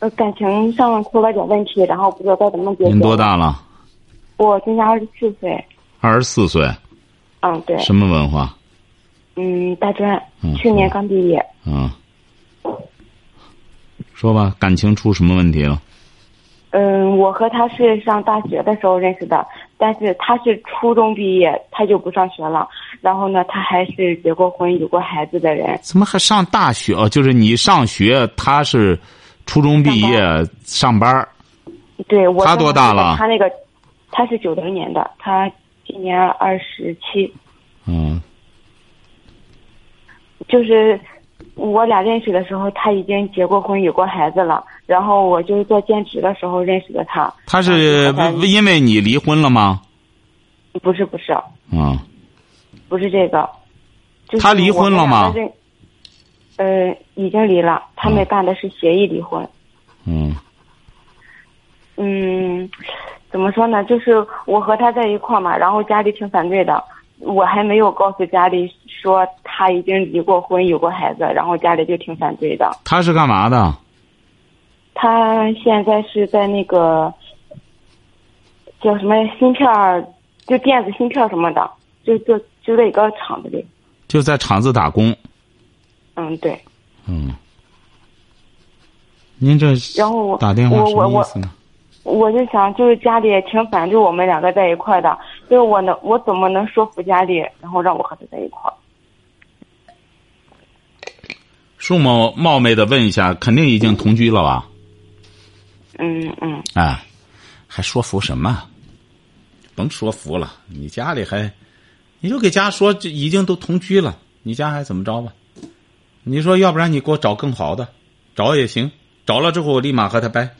呃，感情上出了点问题，然后不知道该怎么解决。您多大了？我今年二十四岁。二十四岁。嗯，对。什么文化？嗯，大专。嗯。去年刚毕业。嗯。说吧，感情出什么问题了？嗯，我和他是上大学的时候认识的，但是他是初中毕业，他就不上学了。然后呢，他还是结过婚、有过孩子的人。怎么还上大学？哦，就是你上学，他是初中毕业上班。对，我他多大了？他那个，他是九零年的，他今年二十七。嗯。就是。我俩认识的时候，他已经结过婚，有过孩子了。然后我就是做兼职的时候认识的他。他是因为你离婚了吗？不是，不是。嗯。不是这个。他离婚了吗？呃，已经离了。他们办的是协议离婚。嗯。嗯，怎么说呢？就是我和他在一块嘛，然后家里挺反对的。我还没有告诉家里说他已经离过婚有过孩子，然后家里就挺反对的。他是干嘛的？他现在是在那个叫什么芯片就电子芯片什么的，就就就在一个厂子里。就在厂子打工。嗯，对。嗯。您这然后我打电话什么意思呢？我就想，就是家里也挺反对我们两个在一块的，就是我能，我怎么能说服家里，然后让我和他在一块？恕某冒昧的问一下，肯定已经同居了吧？嗯嗯。哎，还说服什么？甭说服了，你家里还，你就给家说，这已经都同居了，你家还怎么着吧？你说，要不然你给我找更好的，找也行，找了之后我立马和他掰。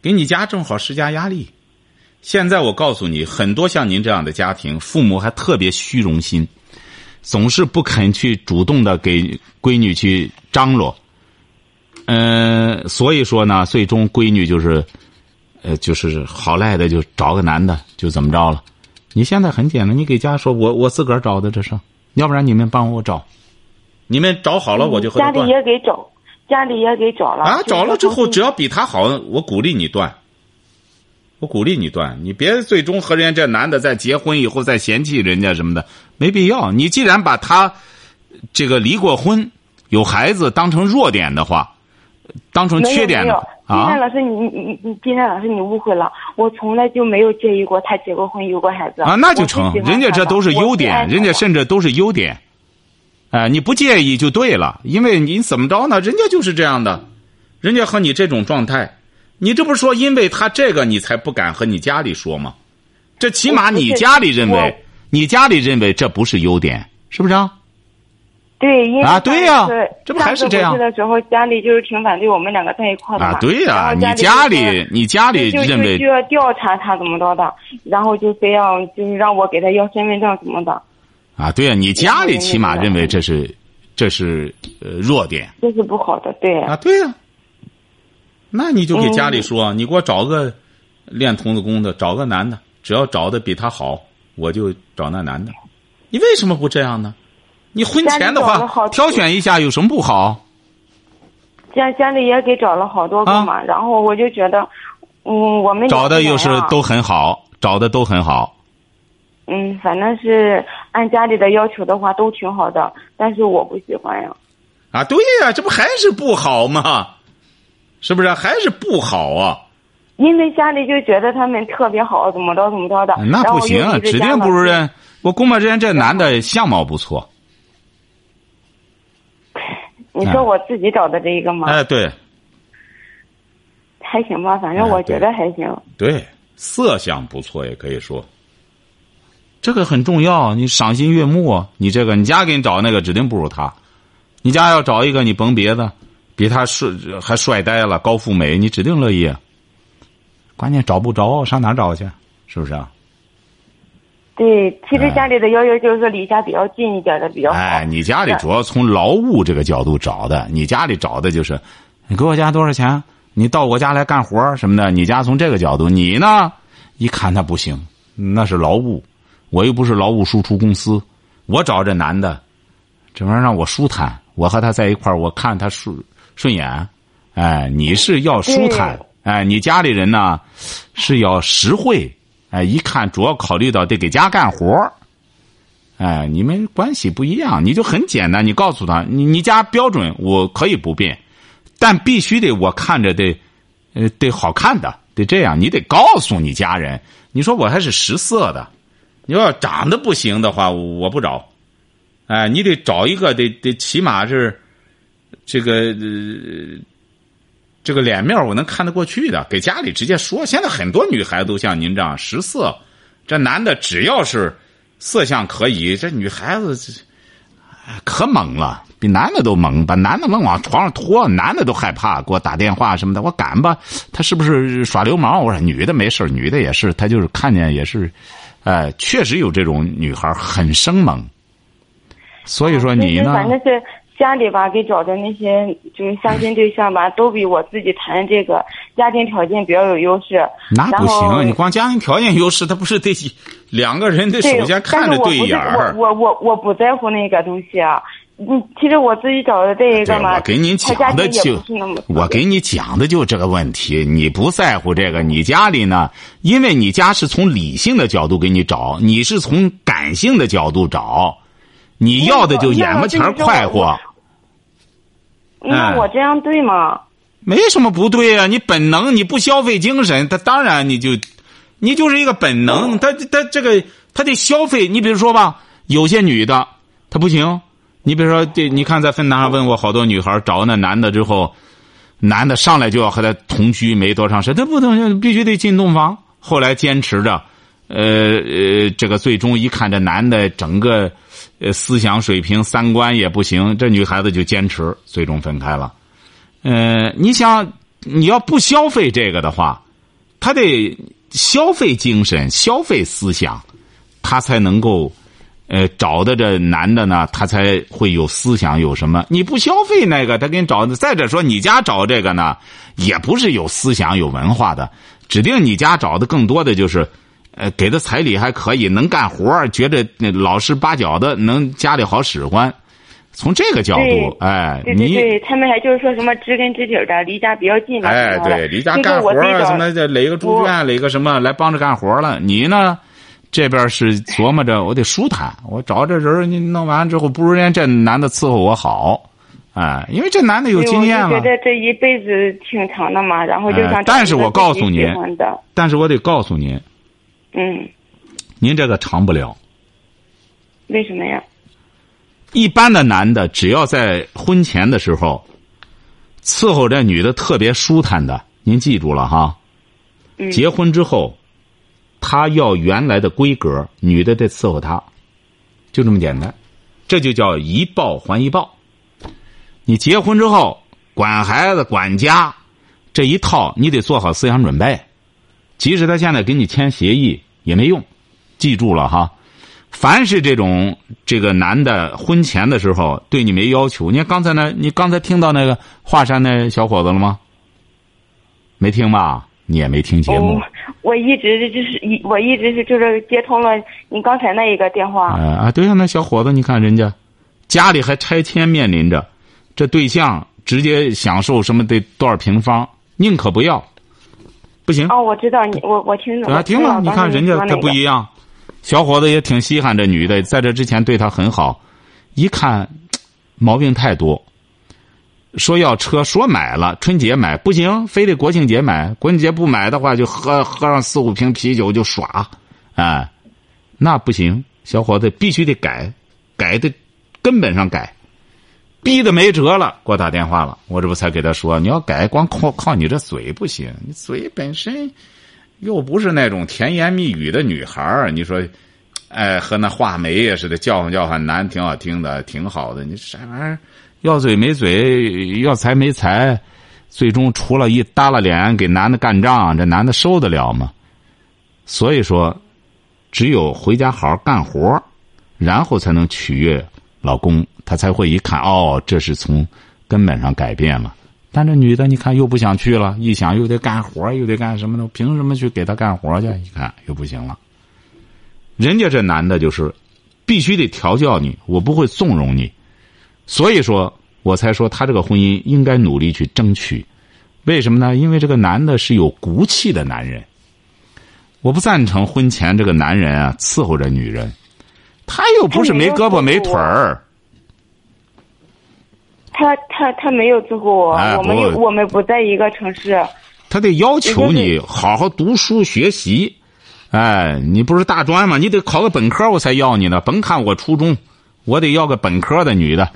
给你家正好施加压力。现在我告诉你，很多像您这样的家庭，父母还特别虚荣心，总是不肯去主动的给闺女去张罗。嗯，所以说呢，最终闺女就是，呃，就是好赖的就找个男的就怎么着了。你现在很简单，你给家说，我我自个儿找的这是，要不然你们帮我找，你们找好了我就和家里也给找。家里也给找了啊，找了之后只要比他好，我鼓励你断。我鼓励你断，你别最终和人家这男的在结婚以后再嫌弃人家什么的，没必要。你既然把他这个离过婚、有孩子当成弱点的话，当成缺点的啊。金山老师，你你你，今天老师，你误会了，我从来就没有介意过他结过婚、有过孩子啊。那就成，人家这都是优点，人家甚至都是优点。哎，你不介意就对了，因为你怎么着呢？人家就是这样的，人家和你这种状态，你这不是说因为他这个你才不敢和你家里说吗？这起码你家里认为，你家里认为这不是优点，是不是啊？对，因为啊，对呀，这不还是这样？的时候家里就是挺反对我们两个在一块的啊，对呀，你家里你家里认为就要调查他怎么着的，然后就非要就是让我给他要身份证什么的。啊，对呀，你家里起码认为这是，这是呃弱点，这是不好的，对啊，对呀，那你就给家里说，你给我找个练童子功的，找个男的，只要找的比他好，我就找那男的。你为什么不这样呢？你婚前的话挑选一下有什么不好？家家里也给找了好多个嘛，然后我就觉得，嗯，我们找的又是都很好，找的都很好。嗯，反正是按家里的要求的话，都挺好的，但是我不喜欢呀。啊，对呀，这不还是不好吗？是不是还是不好啊？因为家里就觉得他们特别好，怎么着怎么着的。那不行，指定不如人。我估摸着这男的相貌不错。你说我自己找的这一个吗？哎，对。还行吧，反正我觉得还行。对，色相不错，也可以说。这个很重要，你赏心悦目。你这个，你家给你找那个，指定不如他。你家要找一个，你甭别的，比他帅还帅呆了，高富美，你指定乐意。关键找不着，上哪找去？是不是啊？对，其实家里的要求就是说离家比较近一点的比较好。哎，你家里主要从劳务这个角度找的，你家里找的就是，你给我家多少钱？你到我家来干活什么的，你家从这个角度，你呢？一看他不行，那是劳务，我又不是劳务输出公司，我找这男的，这玩意儿让我舒坦，我和他在一块儿，我看他顺顺眼，哎，你是要舒坦，哎，你家里人呢是要实惠，哎，一看主要考虑到得给家干活儿哎，你们关系不一样，你就很简单，你告诉他，你你家标准我可以不变，但必须得我看着得，呃，得好看的，得这样，你得告诉你家人，你说我还是食色的，你要长得不行的话，我不找，哎，你得找一个得得起码是，这个，这个脸面我能看得过去的，给家里直接说。现在很多女孩子都像您这样食色，这男的只要是。色相可以，这女孩子可猛了，比男的都猛，把男的能往床上拖，男的都害怕，给我打电话什么的，我敢吧？他是不是耍流氓？我说女的没事女的也是，他就是看见也是，哎，确实有这种女孩很生猛。所以说你呢？反正是家里吧，给找的那些就是相亲对象吧，都比我自己谈这个家庭条件比较有优势。那不行，你光家庭条件优势，他不是得两个人得首先看着对眼儿。我我我不在乎那个东西啊。嗯，其实我自己找的这一个嘛，我给你讲的就我给你讲的就这个问题，你不在乎这个，你家里呢？因为你家是从理性的角度给你找，你是从感性的角度找，你要的就眼巴前快活。那我这样对吗？没什么不对啊，你本能，你不消费精神，他当然你就，你就是一个本能，他他这个他得消费。你比如说吧，有些女的她不行。你比如说，这你看在分堂上问过好多女孩找那男的之后，男的上来就要和他同居没多长时间，他不能必须得进洞房。后来坚持着，呃呃，这个最终一看这男的整个呃思想水平、三观也不行，这女孩子就坚持，最终分开了。呃，你想你要不消费这个的话，他得消费精神、消费思想，他才能够。呃，找的这男的呢，他才会有思想，有什么？你不消费那个，他给你找。再者说，你家找这个呢，也不是有思想、有文化的，指定你家找的更多的就是，呃，给的彩礼还可以，能干活觉得那老实巴交的，能家里好使唤。从这个角度，哎，你对他们还就是说什么知根知底的，离家比较近嘛。哎，对，离家干活什么的，垒个猪圈，垒个什么来帮着干活了。你呢？这边是琢磨着我得舒坦，我找这人你弄完之后，不如人家这男的伺候我好，哎，因为这男的有经验了。觉得这一辈子挺长的嘛，然后就想。但是我告诉您，但是我得告诉您，嗯，您这个长不了。为什么呀？一般的男的，只要在婚前的时候伺候这女的特别舒坦的，您记住了哈。结婚之后。他要原来的规格，女的得伺候他，就这么简单，这就叫一报还一报。你结婚之后管孩子、管家这一套，你得做好思想准备。即使他现在给你签协议也没用，记住了哈。凡是这种这个男的婚前的时候对你没要求，你看刚才那，你刚才听到那个华山那小伙子了吗？没听吧？你也没听节目。我一直就是一，我一直是就是接通了你刚才那一个电话。啊啊，对呀，那小伙子，你看人家家里还拆迁面临着，这对象直接享受什么得多少平方，宁可不要，不行。哦，我知道你，我我听懂了。啊，听了，你看人家他不一样，小伙子也挺稀罕这女的，在这之前对她很好，一看 毛病太多。说要车，说买了，春节买不行，非得国庆节买。国庆节不买的话，就喝喝上四五瓶啤酒就耍，哎，那不行，小伙子必须得改，改的根本上改，逼得没辙了，给我打电话了，我这不才给他说，你要改，光靠靠你这嘴不行，你嘴本身又不是那种甜言蜜语的女孩儿，你说，哎，和那画眉似的，叫唤叫唤男，挺好听的，挺好的，你啥玩意儿？要嘴没嘴，要财没财，最终除了一耷拉脸给男的干仗，这男的受得了吗？所以说，只有回家好好干活，然后才能取悦老公，他才会一看哦，这是从根本上改变了。但这女的，你看又不想去了，一想又得干活，又得干什么呢？凭什么去给他干活去？一看又不行了。人家这男的就是必须得调教你，我不会纵容你，所以说我才说他这个婚姻应该努力去争取。为什么呢？因为这个男的是有骨气的男人。我不赞成婚前这个男人啊伺候着女人，他又不是没胳膊没腿儿。他他他没有伺候我，哎我们我们不在一个城市。他得要求你好好读书学习，哎，你不是大专吗？你得考个本科，我才要你呢。甭看我初中，我得要个本科的女的，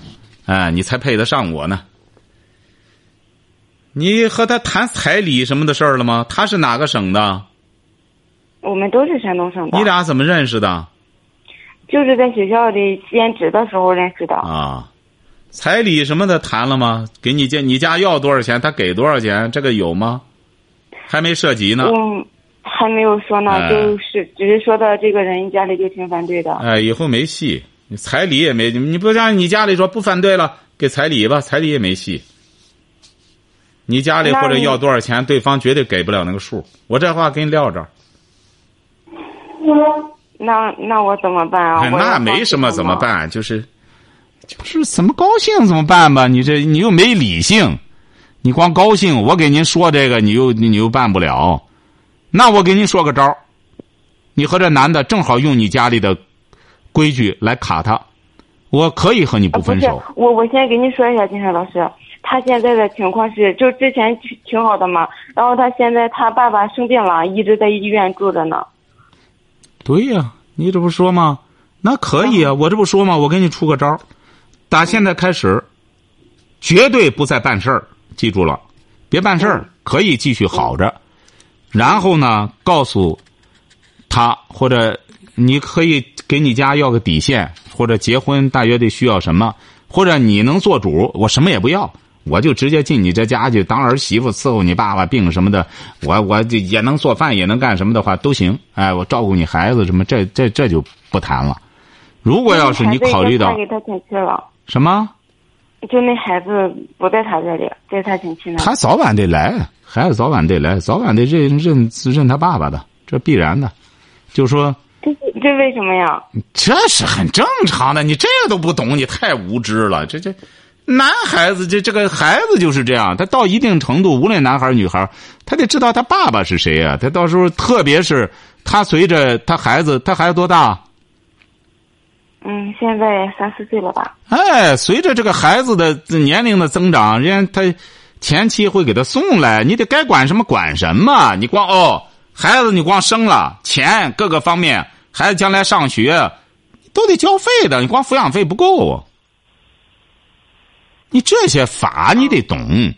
哎，你才配得上我呢。你和他谈彩礼什么的事儿了吗？他是哪个省的？我们都是山东省的你，俩怎么认识的？就是在学校里兼职的时候认识的。啊，彩礼什么的谈了吗？给你家你家要多少钱，他给多少钱？这个有吗？还没涉及呢。嗯，还没有说呢，哎就是只是说到这个人家里就挺反对的。哎，以后没戏，你彩礼也没，你不像你家里说不反对了，给彩礼吧，彩礼也没戏。你家里或者要多少钱，对方绝对给不了那个数。我这话给你撂这儿，那那我怎么办啊？哎那没什么？怎么办？就是，就是怎么高兴怎么办吧？你这你又没理性，你光高兴，我给您说这个，你又你又办不了。那我给您说个招儿你和这男的正好用你家里的规矩来卡他，我可以和你不分手。我，我先给你说一下，金山老师，他现在的情况是，就之前挺挺好的嘛，然后他现在他爸爸生病了，一直在医院住着呢。对呀、你这不说吗？那可以啊，我这不说吗？我给你出个招儿打现在开始，绝对不再办事儿，记住了，别办事儿，可以继续好着。然后呢，告诉他或者你可以给你家要个底线，或者结婚大约得需要什么，或者你能做主，我什么也不要，我就直接进你这家去当儿媳妇伺候你爸爸病什么的，我我这也能做饭也能干什么的话都行，哎，我照顾你孩子什么，这这这就不谈了。如果要是你考虑到给他请去了，什么，就那孩子不在他这里，在他亲戚那。他早晚得来，孩子早晚得来，早晚得认认认他爸爸的，这必然的。就说这这为什么呀？这是很正常的，你这个都不懂，你太无知了。这这，男孩子这这个孩子就是这样，他到一定程度，无论男孩女孩，他得知道他爸爸是谁啊。他到时候，特别是他随着他孩子，他孩子多大？嗯，现在三四岁了吧？哎，随着这个孩子的年龄的增长，人家他前妻会给他送来，你得该管什么管什么。你光哦，孩子你光生了，钱各个方面，孩子将来上学都得交费的，你光抚养费不够。你这些法你得懂，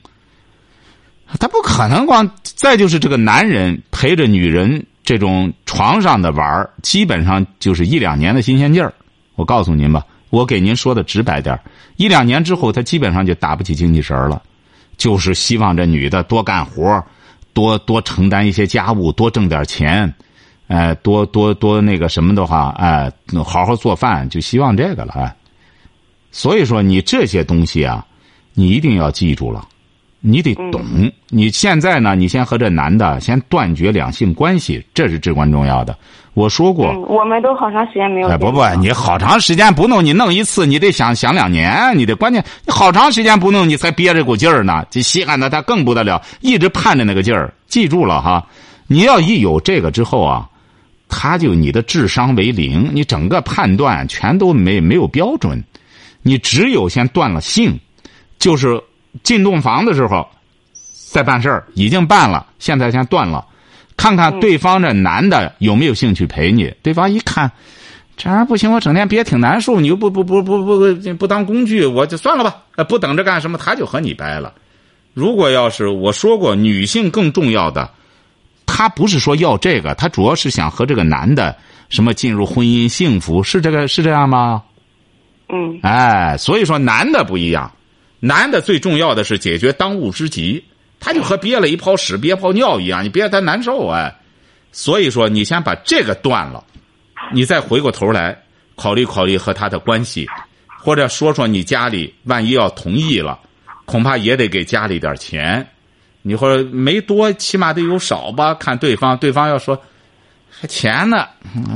他不可能光。再就是这个男人陪着女人这种床上的玩儿基本上就是一两年的新鲜劲儿。我告诉您吧，我给您说的直白点一两年之后，他基本上就打不起精气神了，就是希望这女的多干活多多承担一些家务，多挣点钱，哎，多多多那个什么的话，哎，好好做饭，就希望这个了，哎。所以说，你这些东西啊，你一定要记住了，你得懂。你现在呢，你先和这男的先断绝两性关系，这是至关重要的。我说过，嗯，我们都好长时间没有哎，不不你好长时间不弄，你弄一次，你得想想两年，你得关键你好长时间不弄，你才憋着股劲儿呢。这稀罕的他更不得了，一直盼着那个劲儿。记住了哈，你要一有这个之后啊，他就你的智商为零，你整个判断全都没没有标准，你只有先断了性，就是进洞房的时候再办事儿，已经办了，现在先断了。看看对方这男的有没有兴趣陪你。对方一看，这玩意儿不行，我整天憋挺难受，你又不不不不不不不当工具，我就算了吧，呃不等着干什么，他就和你掰了。如果要是我说过，女性更重要的，她不是说要这个，她主要是想和这个男的什么进入婚姻幸福，是这个是这样吗？嗯哎，所以说男的不一样，男的最重要的是解决当务之急，他就和憋了一泡屎、憋泡尿一样，你憋他难受哎。所以说，你先把这个断了，你再回过头来考虑考虑和他的关系，或者说说你家里万一要同意了，恐怕也得给家里点钱。你或者没多，起码得有少吧？看对方，对方要说还钱呢，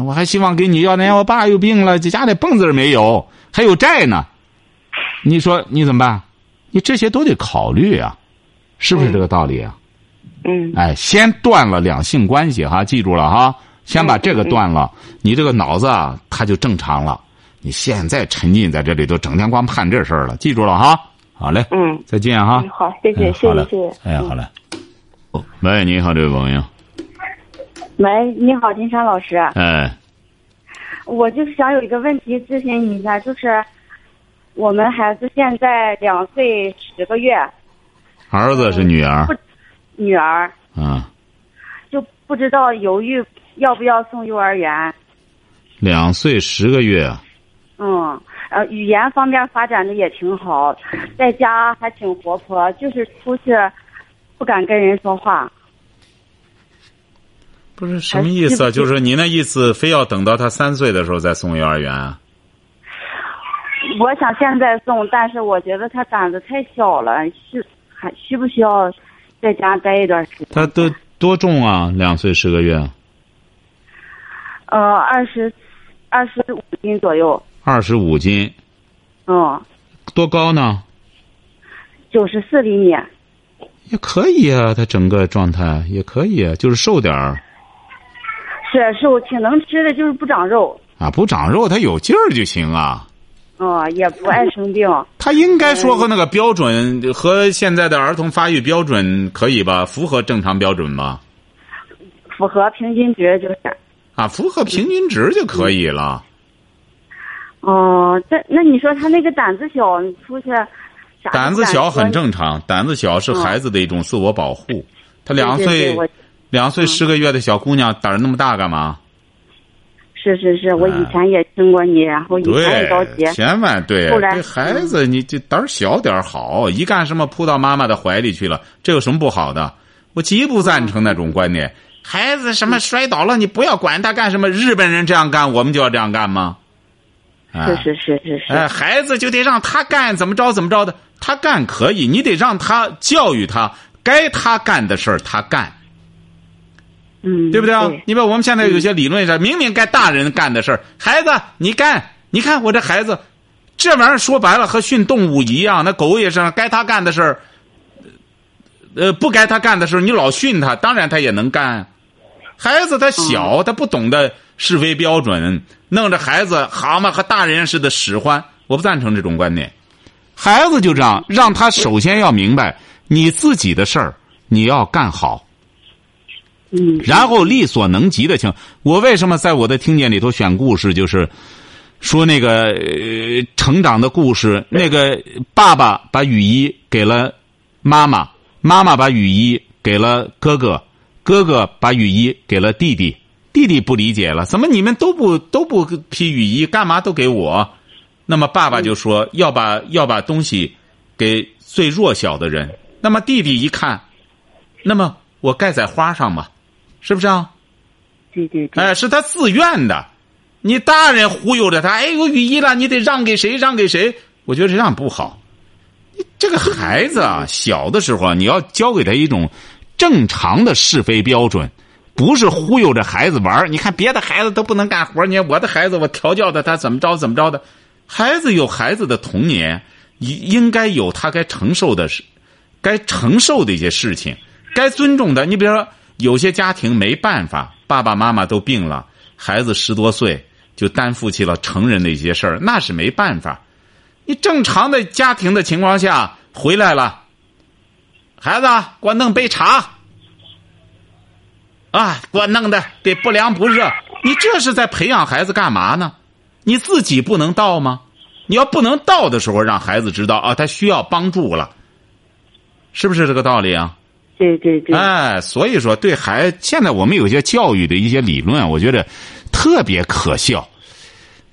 我还希望给你要点。我爸有病了，这家里蹦子没有，还有债呢。你说你怎么办？你这些都得考虑啊，是不是这个道理啊？嗯，哎，先断了两性关系哈，记住了哈，先把这个断了，你这个脑子啊，它就正常了。你现在沉浸在这里头，整天光盼这事儿了，记住了哈。好嘞，嗯，再见哈。嗯好，谢谢，谢谢，谢谢。哎，好嘞。喂，你好，这位朋友。喂，你好，金山老师，哎，我就是想有一个问题咨询你一下，就是我们孩子现在两岁十个月，儿子是女儿不女儿啊，就不知道犹豫要不要送幼儿园。两岁十个月。嗯，呃，语言方面发展的也挺好，在家还挺活泼，就是出去不敢跟人说话。不是什么意思啊？就是你那意思，非要等到他三岁的时候再送幼儿园啊？我想现在送，但是我觉得他胆子太小了，是还需不需要在家待一段时间？他多多重啊？两岁十个月，呃，二十二十五斤左右，二十五斤，嗯，多高呢？九十四厘米。也可以啊，他整个状态也可以啊，就是瘦点儿是是我挺能吃的，就是不长肉，啊，不长肉，他有劲儿就行啊。嗯，也不爱生病。他应该说和那个标准和现在的儿童发育标准可以吧？符合正常标准吧？符合平均值就是。啊，符合平均值就可以了。哦、这那你说他那个胆子小，你出去？胆子小很正常，胆子小是孩子的一种自我保护。他两对对岁对两岁十个月的小姑娘胆儿那么大干嘛？是是是，我以前也听过你，然后以前也着急，。千万对后来对孩子，你这胆儿小点儿好，一干什么扑到妈妈的怀里去了，这有什么不好的？我极不赞成那种观点。孩子什么摔倒了，你不要管他干什么。日本人这样干，我们就要这样干吗？哎是是是是是。哎，孩子就得让他干，怎么着怎么着的，他干可以，你得让他教育他，该他干的事儿他干，嗯，对不对啊？对你比如我们现在有些理论上，明明该大人干的事儿，孩子你干，你看我这孩子，这玩意儿说白了和训动物一样，那狗也是该他干的事儿，呃，不该他干的事儿，你老训他，当然他也能干。孩子他小，他不懂得是非标准，弄着孩子蛤蟆和大人似的使唤，我不赞成这种观点。孩子就这样，让他首先要明白你自己的事儿，你要干好。嗯然后力所能及的情。我为什么在我的听见里头选故事，就是说那个、呃、成长的故事。那个爸爸把雨衣给了妈妈，妈妈把雨衣给了哥哥，哥哥把雨衣给了弟弟，弟弟不理解了，怎么你们都不都不披雨衣，干嘛都给我？那么爸爸就说要把要把东西给最弱小的人。那么弟弟一看，那么我盖在花上吧，是不是啊？对对对。哎，是他自愿的，你大人忽悠着他，哎，有雨衣了，你得让给谁？让给谁？我觉得这样不好。你这个孩子啊，小的时候啊，你要教给他一种正常的是非标准，不是忽悠着孩子玩儿你看别的孩子都不能干活，你看我的孩子，我调教的他怎么着怎么着的。孩子有孩子的童年，应应该有他该承受的事，该承受的一些事情，该尊重的。你比如说，有些家庭没办法，爸爸妈妈都病了，孩子十多岁就担负起了成人的一些事儿，那是没办法。你正常的家庭的情况下回来了，孩子给我弄杯茶，啊，给我弄的得不凉不热，你这是在培养孩子干嘛呢？你自己不能到吗？你要不能到的时候，让孩子知道啊，他需要帮助了，是不是这个道理啊？对对对。哎，所以说对孩子现在我们有些教育的一些理论，我觉得特别可笑。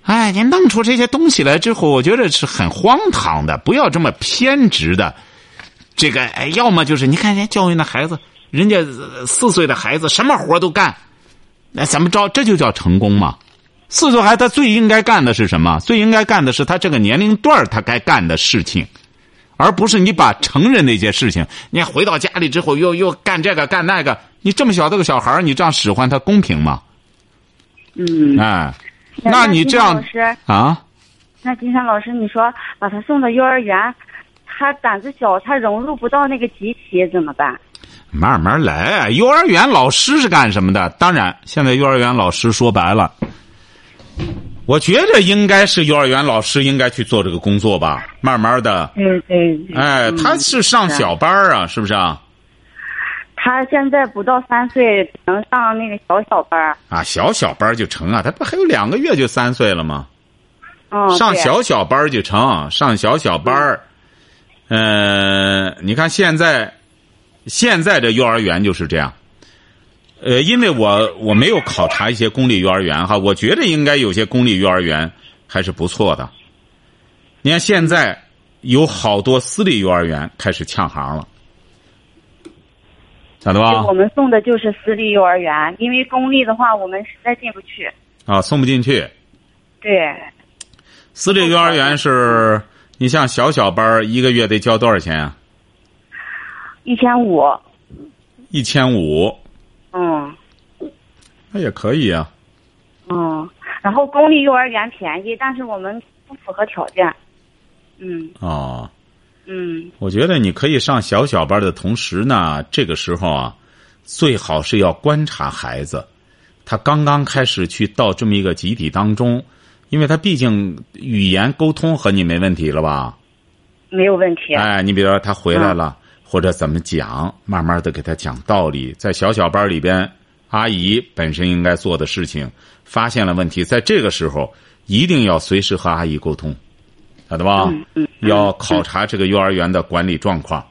哎，你弄出这些东西来之后，我觉得是很荒唐的。不要这么偏执的，这个哎，要么就是你看人家教育那孩子，人家四岁的孩子什么活都干，那怎么着？这就叫成功吗？四岁孩子他最应该干的是什么？最应该干的是他这个年龄段他该干的事情，而不是你把成人那些事情，你回到家里之后又又干这个干那个。你这么小的个小孩你这样使唤他公平吗？嗯。哎。那你这样啊？那金山老师，你说把他送到幼儿园，他胆子小，他融入不到那个集体，怎么办？慢慢来。幼儿园老师是干什么的？当然，现在幼儿园老师说白了，我觉着应该是幼儿园老师应该去做这个工作吧。慢慢的，嗯嗯。哎，他是上小班啊，是不是啊？他现在不到三岁，能上那个小小班啊，小小班就成啊，他不还有两个月就三岁了吗？哦，上小小班就成，上小小班嗯，你看现在，现在这幼儿园就是这样。呃，因为我我没有考察一些公立幼儿园哈，我觉得应该有些公立幼儿园还是不错的。你看现在有好多私立幼儿园开始抢行了。咋的吧？我们送的就是私立幼儿园，因为公立的话，我们实在进不去。啊，送不进去。对。私立幼儿园是，你像小小班一个月得交多少钱啊？一千五。一千五。嗯。那也可以啊。嗯，然后公立幼儿园便宜，但是我们不符合条件。嗯。哦。嗯，我觉得你可以上小小班的同时呢，这个时候啊，最好是要观察孩子，他刚刚开始去到这么一个集体当中，因为他毕竟语言沟通和你没问题了吧？没有问题。哎，你比如说他回来了，或者怎么讲，慢慢的给他讲道理，在小小班里边，阿姨本身应该做的事情，发现了问题，在这个时候一定要随时和阿姨沟通。晓得吧？要考察这个幼儿园的管理状况。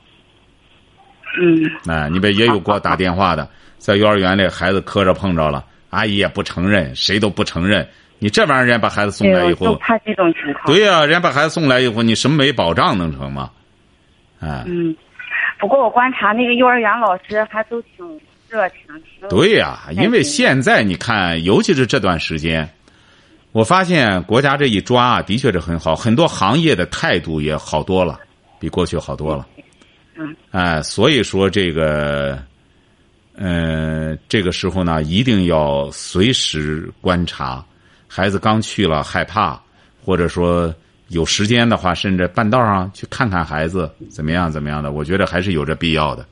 嗯。哎，你别也有给我打电话的，在幼儿园里孩子磕着碰着了，阿姨也不承认，谁都不承认。你这玩意儿，人家把孩子送来以后，就怕这种情况。对呀，人家把孩子送来以后，你什么没保障能成吗？哎。嗯。不过我观察那个幼儿园老师还都挺热情，挺。对呀，因为现在你看，尤其是这段时间。我发现国家这一抓啊，的确是很好，很多行业的态度也好多了，比过去好多了。嗯。哎，所以说这个，嗯，这个时候呢，一定要随时观察，孩子刚去了害怕，或者说有时间的话，甚至半道上去看看孩子怎么样怎么样的，我觉得还是有这必要的，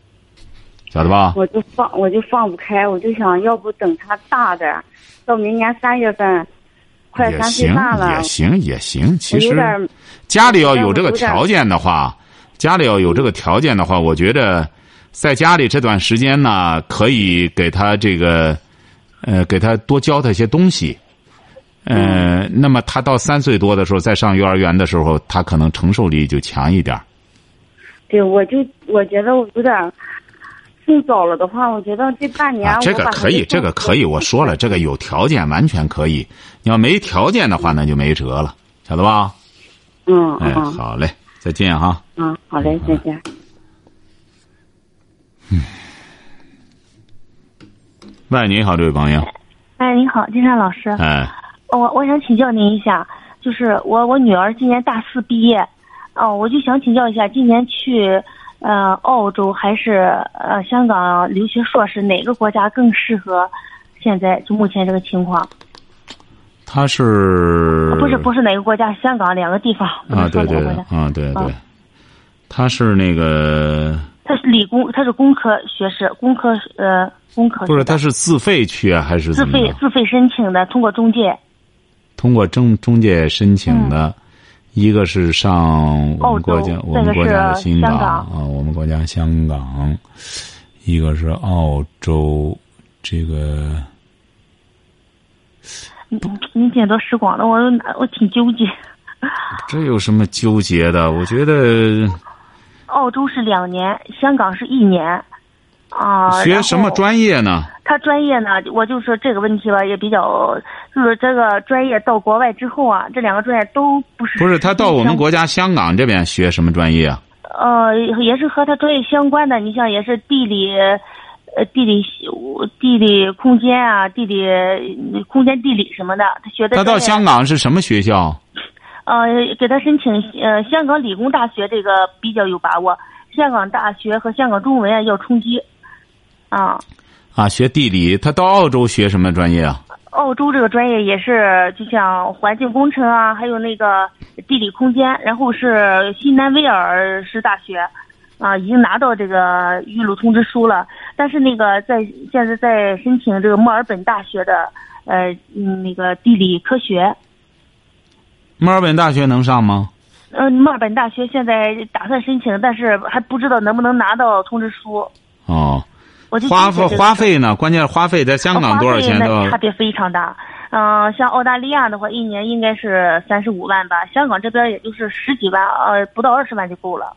晓得吧？我就放，我就放不开，我就想要不等他大点到明年三月份。也行，也行，也行。其实家里要有这个条件的话，家里要有这个条件的话，我觉得在家里这段时间呢，可以给他这个，呃，给他多教他一些东西。嗯，那么他到三岁多的时候，再上幼儿园的时候，他可能承受力就强一点。对，我就我觉得我有点。送早了的话，我觉得这半年这个可以，这个可以。我说了，这个有条件完全可以。你要没条件的话，那就没辙了，晓得吧？嗯。哎，好嘞，再见哈。嗯，好嘞，再见。嗯。喂，你好，这位朋友。哎，你好，金山老师。哎。我我想请教您一下，就是我我女儿今年大四毕业，哦，我就想请教一下，今年去。呃，澳洲还是呃香港留学硕士，哪个国家更适合？现在就目前这个情况。他是不是不是哪个国家？香港两个地方。啊，对对对，啊对对。他是那个。他是理工，他是工科学士，工科呃工科。不是，他是自费去啊，还是自费自费申请的？通过中介。通过中中介申请的。一个是上我们国家，我们国家的新港啊，我们国家香港，一个是澳洲，这个。你你见多识广的，我我挺纠结。这有什么纠结的？我觉得。澳洲是两年，香港是一年，啊。学什么专业呢？他专业呢，我就说这个问题吧，也比较，就是这个专业到国外之后啊，这两个专业都不是。不是他到我们国家香港这边学什么专业啊？呃，也是和他专业相关的，你像也是地理，呃，地理地理空间啊，地理空间地理什么的，他学的。他到香港是什么学校？呃，给他申请呃香港理工大学这个比较有把握，香港大学和香港中文啊要冲击，啊。啊，学地理，他到澳洲学什么专业啊？澳洲这个专业也是，就像环境工程啊，还有那个地理空间，然后是新南威尔士大学，啊，已经拿到这个预录通知书了。但是那个在现在在申请这个墨尔本大学的，呃，那个地理科学。墨尔本大学能上吗？嗯，墨尔本大学现在打算申请，但是还不知道能不能拿到通知书。哦。花费花费呢？关键是花费在香港多少钱都差别非常大。嗯，像澳大利亚的话，一年应该是三十五万吧。香港这边也就是十几万，呃，不到二十万就够了。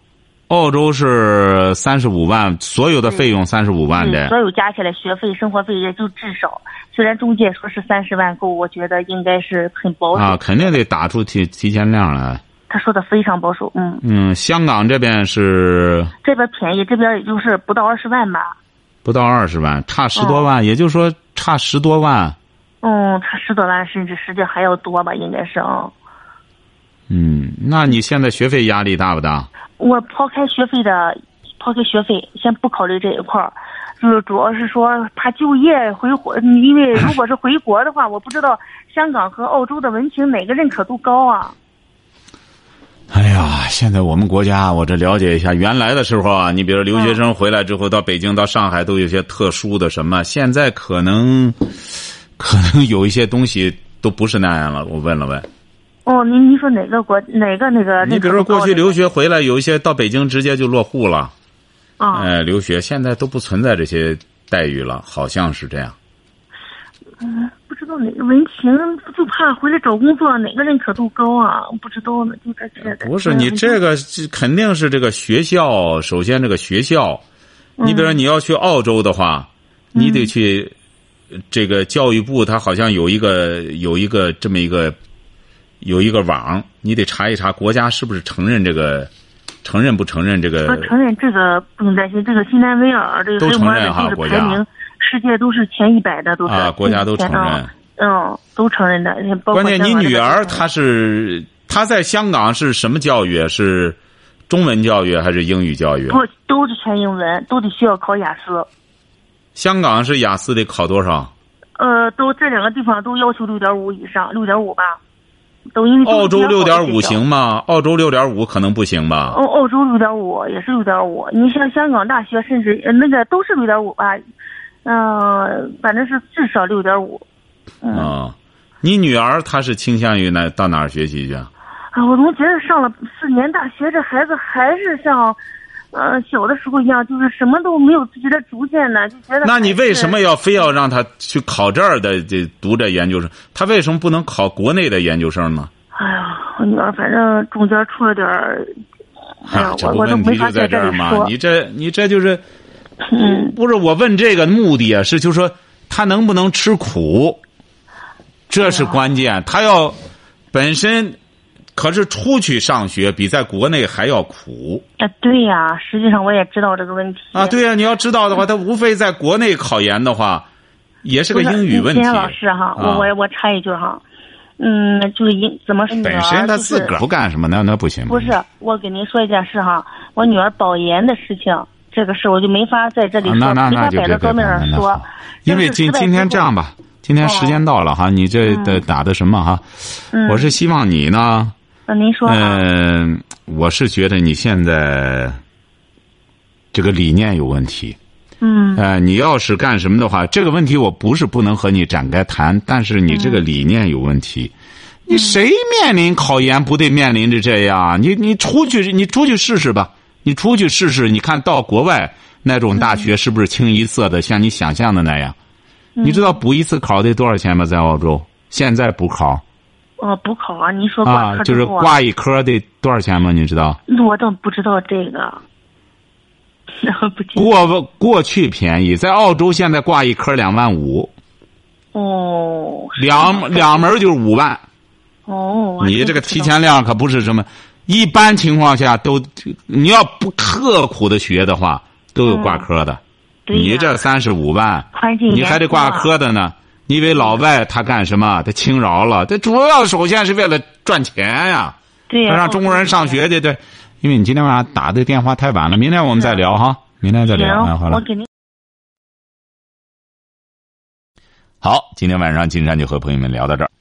澳洲是三十五万，所有的费用三十五万的。所有加起来，学费、生活费也就至少。虽然中介说是三十万够，我觉得应该是很保守。啊，肯定得打出提提前量来。他说的非常保守，嗯。嗯，香港这边是。这边便宜，这边也就是不到二十万吧。不到二十万，差十多万，也就是说差十多万。嗯，差十多万，甚至实际还要多吧，应该是啊。嗯，那你现在学费压力大不大？我抛开学费的，抛开学费，先不考虑这一块儿，就是主要是说他就业回国，因为如果是回国的话，我不知道香港和澳洲的文凭哪个认可度高啊。哎呀，现在我们国家，我这了解一下，原来的时候啊，你比如留学生回来之后到北京、到上海都有些特殊的什么，现在可能，可能有一些东西都不是那样了。我问了问。哦，您您说哪个国哪个那个？你比如说过去留学回来，有一些到北京直接就落户了。啊。哎，留学现在都不存在这些待遇了，好像是这样。嗯。不知道哪个文凭，就怕回来找工作哪个认可度高啊？不知道呢，就这些。不是你这个肯定是这个学校，首先这个学校，你比如说你要去澳洲的话，你得去这个教育部，它好像有一个有一个这么一个有一个网，你得查一查国家是不是承认这个，承认不承认这个？承认这个不用担心，这个新南威尔这个都承认哈，国家。世界都是前一百的，都是啊，国家都承认，嗯，都承认的。关键你女儿她是她在香港是什么教育？是中文教育还是英语教育？不，都是全英文，都得需要考雅思。香港是雅思得考多少？呃，都这两个地方都要求六点五以上，六点五吧。都因为澳洲六点五行吗？澳洲六点五可能不行吧？澳澳洲六点五也是六点五。你像香港大学，甚至那个都是六点五吧。嗯，反正是至少六点五。啊，你女儿她是倾向于哪到哪儿学习去？啊，我总觉得上了四年大学，这孩子还是像，呃，小的时候一样，就是什么都没有自己的主见呢，就觉得。那你为什么要非要让他去考这儿的这读这研究生？他为什么不能考国内的研究生呢？哎呀，我女儿反正中间出了点儿，哎呀，我我都没法在这儿说。你这你这就是。嗯，不是我问这个目的啊，是就说他能不能吃苦，这是关键。他要本身可是出去上学比在国内还要苦。啊，对呀，实际上我也知道这个问题。啊，对呀，你要知道的话，他无非在国内考研的话，也是个英语问题。老师哈，我我我插一句哈，嗯，就是英怎么说女儿？本身他自个儿不干什么，那那不行。不是，我跟您说一件事哈，我女儿保研的事情。这个事我就没法在这里说，没法摆在桌面上说。因为今今天这样吧，今天时间到了哈，你这的打的什么哈？我是希望你呢。那您说。嗯，我是觉得你现在这个理念有问题。嗯。呃，你要是干什么的话，这个问题我不是不能和你展开谈，但是你这个理念有问题。你谁面临考研不得面临着这样？你你出去你出去试试吧。你出去试试，你看到国外那种大学是不是清一色的像你想象的那样？你知道补一次考得多少钱吗？在澳洲，现在补考。哦，补考啊！你说挂就是挂一科得多少钱吗？你知道？我怎么不知道这个。不清楚。过过去便宜，在澳洲现在挂一科两万五，哦，两两门就是五万。哦，你这个提前量可不是什么，一般情况下都，你要不刻苦的学的话，都有挂科的。你这三十五万，你还得挂科的呢。你以为老外他干什么？他轻饶了，他主要首先是为了赚钱呀，对呀，他让中国人上学去。对，因为你今天晚上打的电话太晚了，明天我们再聊哈，明天再聊。哎，好，了我。给您。好，今天晚上金山就和朋友们聊到这儿。